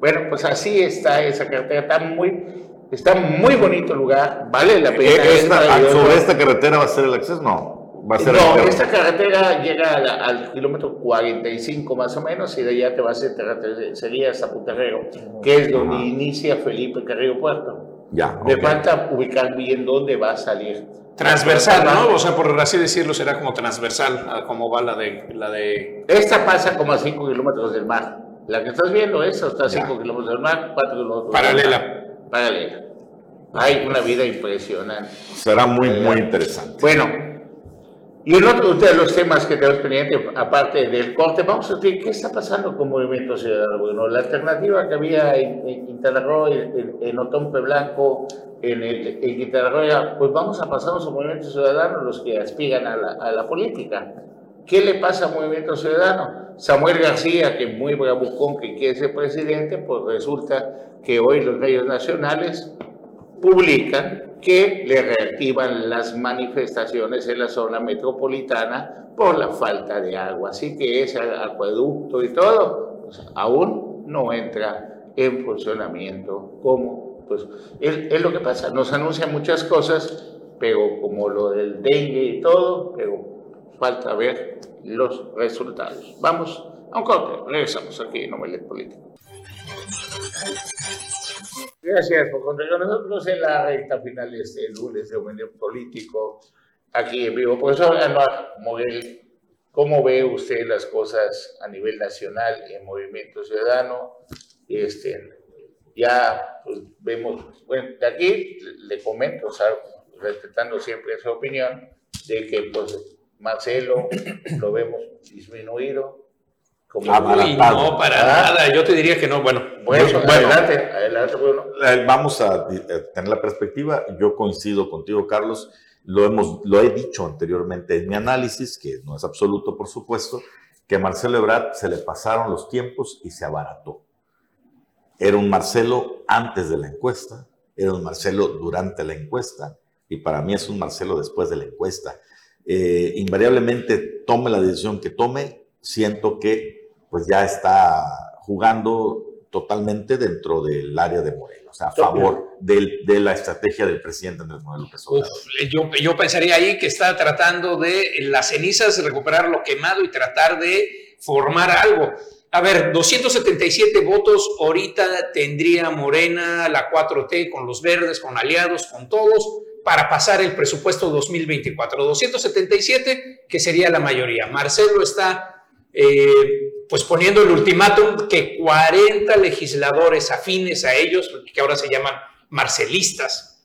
Bueno, pues así está esa carretera, está muy, está muy bonito el lugar, vale la pena. Eh, es esta-. ¿Sobre esta carretera va a ser el acceso? No, va a ser No, el esta carretera llega la- al kilómetro 45 más o menos y de allá te vas a sería Zaputerrero, que es donde Ajá. inicia Felipe Carrillo Puerto. Ya, Me falta ubicar bien dónde va a salir. Transversal, ¿no? O sea, por así decirlo, será como transversal a como va la de la de Esta pasa como a 5 kilómetros del mar. La que estás viendo, esa está a Ya. 5 kilómetros del mar, 4 kilómetros Paralela. del mar. Paralela. Hay una vida impresionante. Será muy, muy interesante. Bueno, y otro de los temas que tenemos pendiente, aparte del corte, vamos a ver qué está pasando con Movimiento Ciudadano. Bueno, la alternativa que había en, en Quintana Roo, en, en Otompe Blanco, en, el, en Quintana Roo, pues vamos a pasarnos a Movimiento Ciudadano los que aspiran a la, a la política. ¿Qué le pasa a Movimiento Ciudadano? Samuel García, que es muy bravucón, que quiere ser presidente, pues resulta que hoy los medios nacionales publican que le reactivan las manifestaciones en la zona metropolitana por la falta de agua. Así que ese acueducto y todo, pues, aún no entra en funcionamiento como, pues, es, lo que pasa. Nos anuncian muchas cosas, pero como lo del dengue y todo, pero falta ver los resultados. Vamos a un corte, regresamos aquí en Omelet Político. Gracias por contar con nosotros en la recta final de este lunes de Omelet Político, aquí en vivo. Profesor Anuar Moguel, ¿cómo ve usted las cosas a nivel nacional en Movimiento Ciudadano? Este, ya pues, vemos, bueno, de aquí le comento, o sea, respetando siempre su opinión, de que pues Marcelo lo vemos disminuido. Como Uy, no, para ¿Ah? nada. Yo te diría que no. Bueno, bueno, adelante, adelante. Bueno. Eh, vamos a tener la perspectiva. Yo coincido contigo, Carlos. Lo, hemos, lo he dicho anteriormente en mi análisis, que no es absoluto, por supuesto, que a Marcelo Ebrard se le pasaron los tiempos y se abarató. Era un Marcelo antes de la encuesta, era un Marcelo durante la encuesta, y para mí es un Marcelo después de la encuesta. Eh, invariablemente tome la decisión que tome, siento que pues ya está jugando totalmente dentro del área de Morelos, a favor de la estrategia del presidente Andrés Manuel López Obrador. yo, yo pensaría ahí que está tratando de las cenizas recuperar lo quemado y tratar de formar algo. A ver, 277 votos ahorita tendría Morena, la 4T, con los verdes, con aliados, con todos, para pasar el presupuesto 2024. 277, que sería la mayoría. Marcelo está eh, pues poniendo el ultimátum que 40 legisladores afines a ellos, que ahora se llaman marcelistas,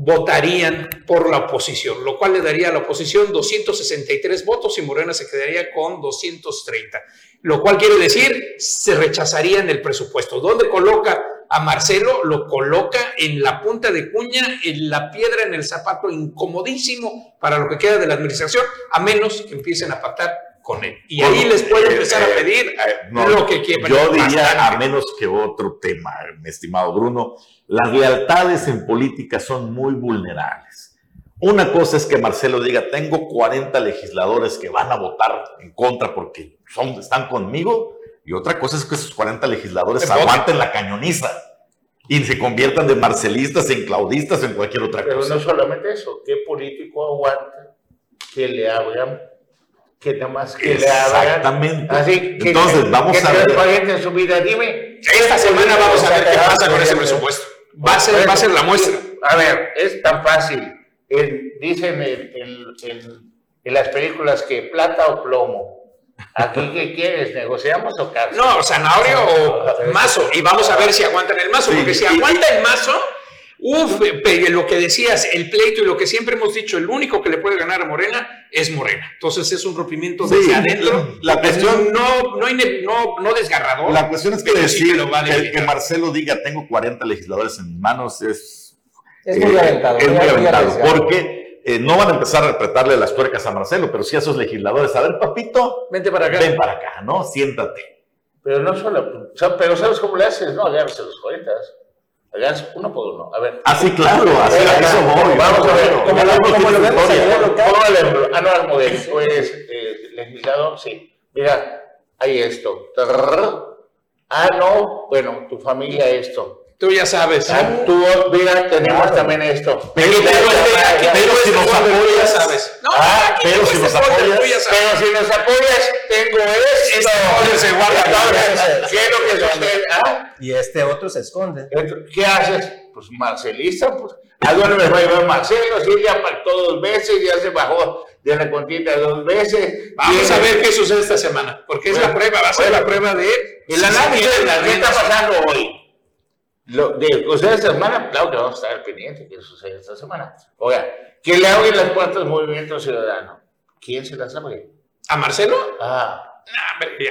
votarían por la oposición, lo cual le daría a la oposición 263 votos y Morena se quedaría con 230, lo cual quiere decir se rechazarían el presupuesto. ¿Dónde coloca a Marcelo? Lo coloca en la punta de cuña, en la piedra en el zapato incomodísimo para lo que queda de la administración, a menos que empiecen a pactar con él. Y ahí les puede eh, empezar a eh, pedir eh, lo que quieran. Yo diría, a menos que otro tema, mi estimado Bruno, las lealtades en política son muy vulnerables. Una cosa es que Marcelo diga, tengo 40 legisladores que van a votar en contra porque son, están conmigo, y otra cosa es que esos 40 legisladores aguanten la cañoniza y se conviertan de marcelistas en claudistas en cualquier otra cosa. Pero no solamente eso, ¿qué político aguanta que le abran que nada más que le Exactamente. Así que, Entonces, vamos a ver. su vida. Dime. Esta semana vamos a ver qué pasa con ese presupuesto. Va a ser, va a ser la muestra. A ver, es tan fácil. dicen en las películas que plata o plomo. ¿Aquí qué quieres? ¿Negociamos o cárcel? No, zanahoria o mazo. Y vamos a ver si aguantan el mazo. porque si aguanta el mazo Uf, lo que decías, el pleito y lo que siempre hemos dicho, el único que le puede ganar a Morena es Morena. Entonces es un rompimiento desde adentro. La, cuestión no, no, no, no, desgarrador. La cuestión es que decir que, Marcelo diga tengo 40 legisladores en mis manos es, es muy aventado. Es muy aventado porque eh, no van a empezar a apretarle las tuercas a Marcelo, pero sí a esos legisladores. A ver, papito, vente para acá. Ven para acá, ¿no? Siéntate. Pero no solo, pero ¿sabes cómo le haces? No, agárrese los 40 uno por uno. A ver. Así, claro, así a eso voy. Vamos a ver. Como, lo, como lo vemos el ejemplo. Anual Modelo, pues, eh, legislador, sí. Mira, hay esto. Ah, no, bueno, tu familia esto. Tú ya sabes. Ah, tú, mira, tenemos también esto. Pero, si nos apoyas, sabes. No, ah, pero si nos apoyas, pero si nos apoyas, tengo esto. Este se guarda ¿Qué es lo que sucede? ¿Ah? Y este otro se esconde. ¿Qué haces? Pues Marcelista, pues. ¿A dónde me va a llevar Marcelo? Si él ya pactó dos veces, ya se bajó de la contienda dos veces. Vamos a ver qué sucede esta semana, porque es la prueba, va a ser la prueba de el análisis de qué está pasando hoy. Lo de sucede esta semana, claro que vamos a estar pendientes de qué sucede esta semana. Oiga, que le abren las puertas al movimiento ciudadano. ¿Quién se las abre? ¿A Marcelo? Ah.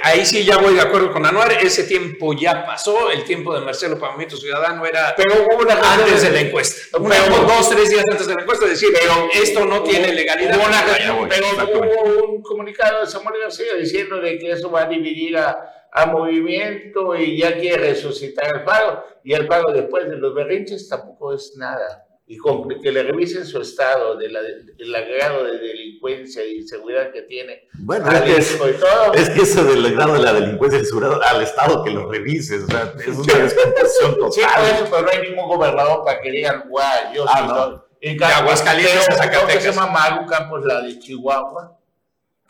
Ahí sí ya voy de acuerdo con Anuar, ese tiempo ya pasó, el tiempo de Marcelo para Movimiento Ciudadano era pero una antes de la encuesta, pero, dos, tres días antes de la encuesta, decir, pero esto no tiene legalidad. Hubo pero hubo un comunicado de Samuel García diciendo de que eso va a dividir a, a movimiento y ya quiere resucitar el pago, y el pago después de los berrinches tampoco es nada y con que le revisen su estado, de del grado de delincuencia y seguridad que tiene. Bueno, es que, es que eso del grado de la delincuencia y seguridad al Estado que lo revises, o sea, es una descomposición total. Sí, por eso, pero no hay ningún gobernador para que digan, guau, yo ah, no. En Aguascalientes, Zacatecas. se llama Maru Campos, la de Chihuahua,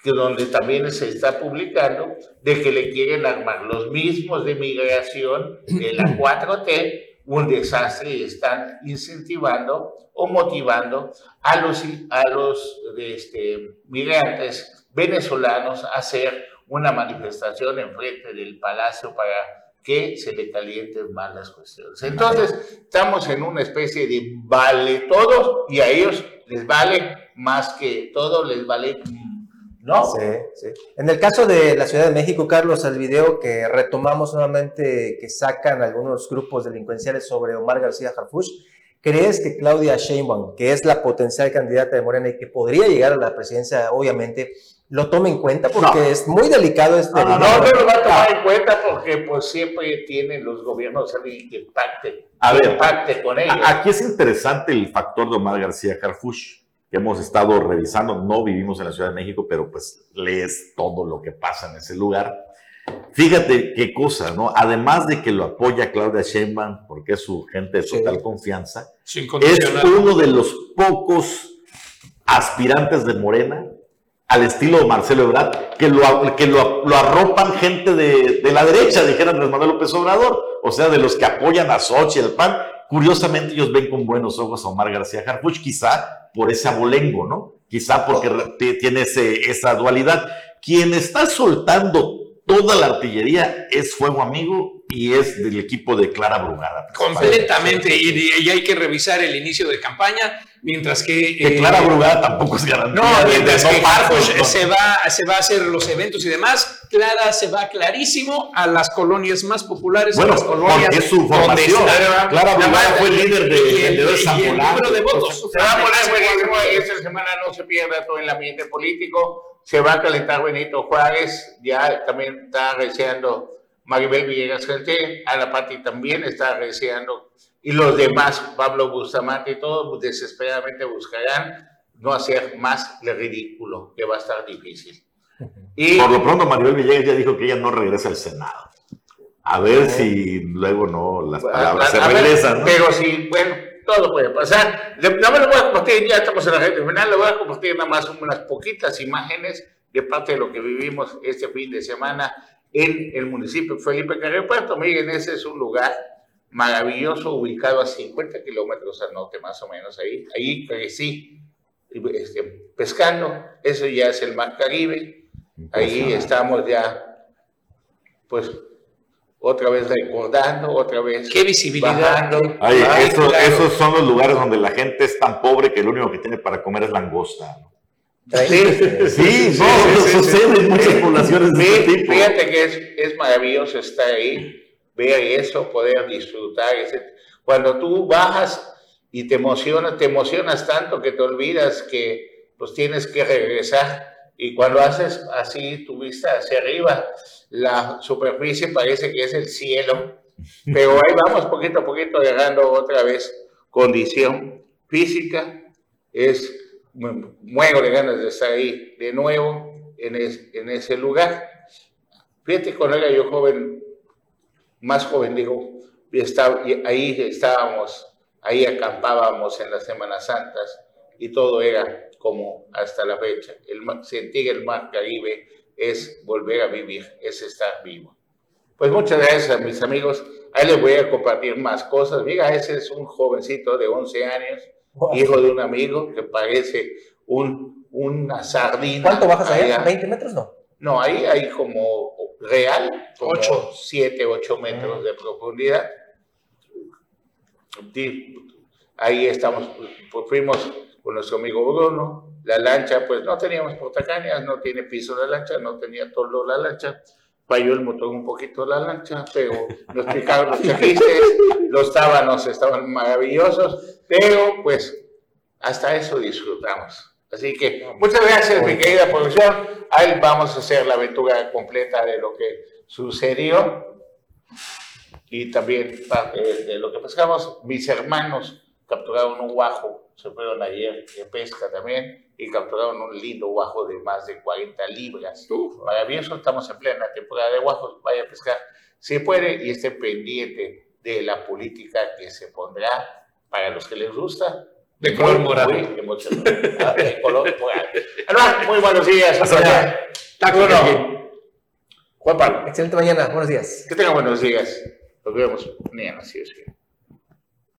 que donde también se está publicando de que le quieren armar los mismos de migración de la 4T un desastre y están incentivando o motivando a los, a los este, migrantes venezolanos a hacer una manifestación en frente del palacio para que se le calienten más las cuestiones. Entonces, estamos en una especie de vale todo y a ellos les vale más que todo, les vale ¿no? Sí, sí. En el caso de la Ciudad de México, Carlos, el video que retomamos nuevamente, que sacan algunos grupos delincuenciales sobre Omar García Harfuch, ¿crees que Claudia Sheinbaum, que es la potencial candidata de Morena y que podría llegar a la presidencia, obviamente, lo tome en cuenta? Porque es muy delicado este No, no, no, no lo va a tomar en cuenta porque pues siempre tienen los gobiernos alguien que pacte, A que ver, pacte con ellos. Aquí es interesante el factor de Omar García Harfuch, que hemos estado revisando. No vivimos en la Ciudad de México, pero pues lees todo lo que pasa en ese lugar. Fíjate qué cosa, ¿no? Además de que lo apoya Claudia Sheinbaum, porque es su gente de Sí. total confianza, es uno de los pocos aspirantes de Morena al estilo de Marcelo Ebrard, que lo, que lo, lo arropan gente de, de la derecha, dijera Andrés Manuel López Obrador, o sea, de los que apoyan a Sochi, al PAN. Curiosamente, ellos ven con buenos ojos a Omar García Harfuch, quizá por ese abolengo, ¿no? Quizá porque tiene ese- esa dualidad. Quien está soltando toda la artillería es Fuego Amigo y es del equipo de Clara Brugada. Completamente, y, y hay que revisar el inicio de campaña, mientras que... Que eh, Clara Brugada tampoco es garantía. No, de- mientras de que Harfuch ¿no? se va, se va a hacer los eventos y demás, Clara se va clarísimo a las colonias más populares, Bueno, a las colonias es su donde formación. está- Clara Brugada fue líder de y el- vendedores y el número de votos. Se va a poner buenísimo y esta semana no se pierda todo el ambiente político. Se va a calentar Benito Juárez, ya también está deseando Maribel Villegas Gente, a la Pati también está deseando, y los demás, Pablo Bustamante y todos desesperadamente buscarán no hacer más el ridículo, que va a estar difícil. Y Por lo pronto, Maribel Villegas ya dijo que ella no regresa al Senado. A ver si luego no las palabras se A- a ver, regresan. ¿no? Pero sí, bueno, todo puede pasar. Le- no me lo voy a compartir, ya estamos en la gente final, le voy a compartir nada más unas poquitas imágenes de parte de lo que vivimos este fin de semana en el municipio Felipe Carrillo Puerto. Miren, ese es un lugar maravilloso, ubicado a 50 kilómetros al norte, más o menos, ahí. Ahí crecí este, pescando, eso ya es el Mar Caribe. Ahí estamos ya, pues, otra vez recordando, otra vez Qué visibilidad. bajando. Ay, Ay, eso- claro. Esos son los lugares donde la gente es tan pobre que lo único que tiene para comer es langosta. ¿no? Sí, Sí, no, sucede en muchas poblaciones de Sí, este tipo. fíjate que es, es maravilloso estar ahí, ver eso, poder disfrutar. ese- Cuando tú bajas y te emocionas, te emocionas tanto que te olvidas que pues tienes que regresar. Y cuando haces así tu vista hacia arriba, la superficie parece que es el cielo. Pero ahí vamos poquito a poquito agarrando otra vez condición física. Es mu- muero de ganas de estar ahí de nuevo en, es- en ese lugar. Fíjate, cuando era yo joven, más joven, digo, estaba- ahí estábamos, ahí acampábamos en las Semanas Santas y todo era como hasta la fecha. El, sentir el mar Caribe es volver a vivir, es estar vivo. Pues muchas gracias a mis amigos. Ahí les voy a compartir más cosas. Mira, ese es un jovencito de 11 años, hijo de un amigo que parece un, una sardina. ¿Cuánto bajas allá? allá. ¿20 metros? No. No, ahí hay como real, como Ocho. 7, 8 metros de profundidad. Sí, Ahí estamos, pues fuimos con nuestro amigo Bruno. La lancha, pues no teníamos portacañas, no tiene piso la lancha, no tenía toldo la lancha. Falló el motor un poquito la lancha, pero nos explicaron los chajistes, los tábanos estaban maravillosos, pero pues hasta eso disfrutamos. Así que muchas gracias, mi querida producción. Ahí vamos a hacer la aventura completa de lo que sucedió y también de, lo que pescamos. Mis hermanos capturaron un guajo, se fueron ayer de pesca también capturaron un lindo guajo de más de 40 libras. Maravilloso, estamos en plena temporada de guajos, vaya a pescar si puede y esté pendiente de la política que se pondrá para los que les gusta. De color Muy, morado. muy emocionante. Ah, de color morado. Además, muy buenos días. Hasta allá. Taco Bueno. Juan Pablo, Excelente mañana. Buenos días. que tengan buenos días. Nos vemos mañana, si es que.